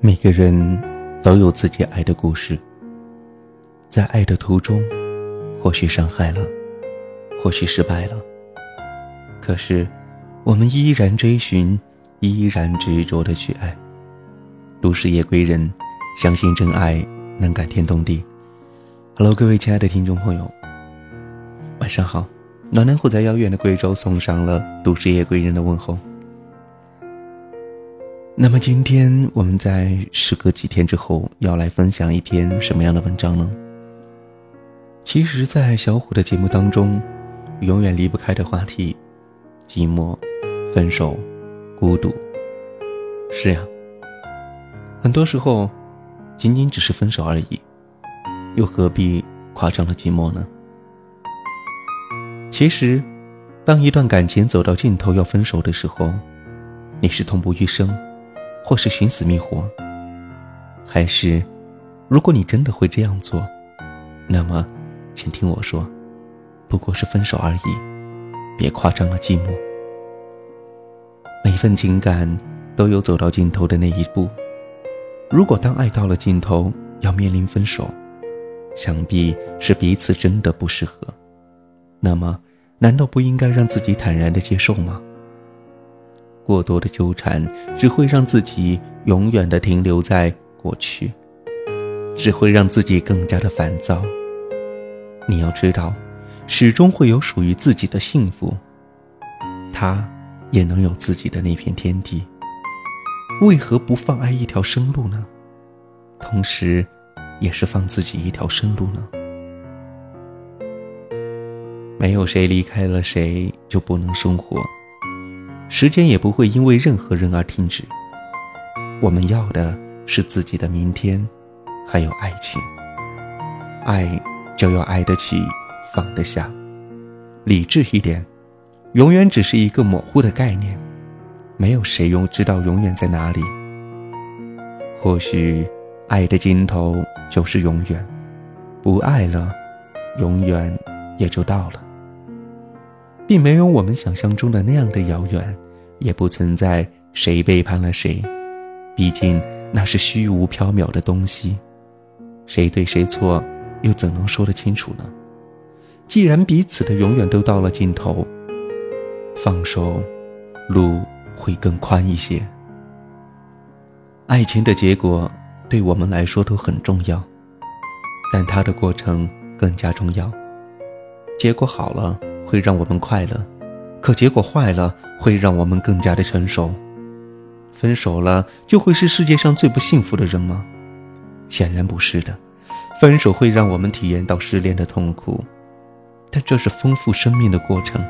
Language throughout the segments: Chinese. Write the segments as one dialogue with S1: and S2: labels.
S1: 每个人都有自己爱的故事，在爱的途中，或许伤害了，或许失败了。可是，我们依然追寻，依然执着的去爱。都市夜归人，相信真爱能感天动地。Hello，各位亲爱的听众朋友，晚上好。暖暖虎在遥远的贵州送上了都市夜归人的问候。那么今天我们在时隔几天之后要来分享一篇什么样的文章呢？其实，在小虎的节目当中，永远离不开的话题，寂寞、分手、孤独。是呀，很多时候，仅仅只是分手而已，又何必夸张了寂寞呢？其实，当一段感情走到尽头要分手的时候，你是痛不欲生。或是寻死觅活，还是，如果你真的会这样做，那么，请听我说，不过是分手而已，别夸张了寂寞。每份情感都有走到尽头的那一步，如果当爱到了尽头要面临分手，想必是彼此真的不适合，那么，难道不应该让自己坦然的接受吗？过多的纠缠只会让自己永远的停留在过去，只会让自己更加的烦躁。你要知道，始终会有属于自己的幸福，他也能有自己的那片天地。为何不放爱一条生路呢？同时，也是放自己一条生路呢？没有谁离开了谁就不能生活。时间也不会因为任何人而停止。我们要的是自己的明天，还有爱情。爱就要爱得起，放得下，理智一点。永远只是一个模糊的概念，没有谁永知道永远在哪里。或许，爱的尽头就是永远，不爱了，永远也就到了。并没有我们想象中的那样的遥远，也不存在谁背叛了谁，毕竟那是虚无缥缈的东西，谁对谁错，又怎能说得清楚呢？既然彼此的永远都到了尽头，放手，路会更宽一些。爱情的结果对我们来说都很重要，但它的过程更加重要。结果好了。会让我们快乐，可结果坏了，会让我们更加的成熟。分手了就会是世界上最不幸福的人吗？显然不是的。分手会让我们体验到失恋的痛苦，但这是丰富生命的过程，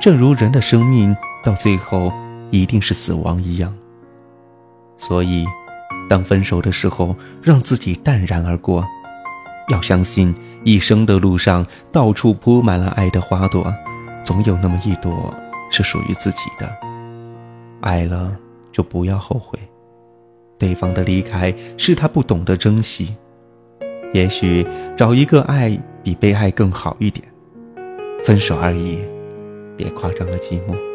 S1: 正如人的生命到最后一定是死亡一样。所以，当分手的时候，让自己淡然而过。要相信，一生的路上到处铺满了爱的花朵，总有那么一朵是属于自己的。爱了就不要后悔，对方的离开是他不懂得珍惜。也许找一个爱比被爱更好一点。分手而已，别夸张的寂寞。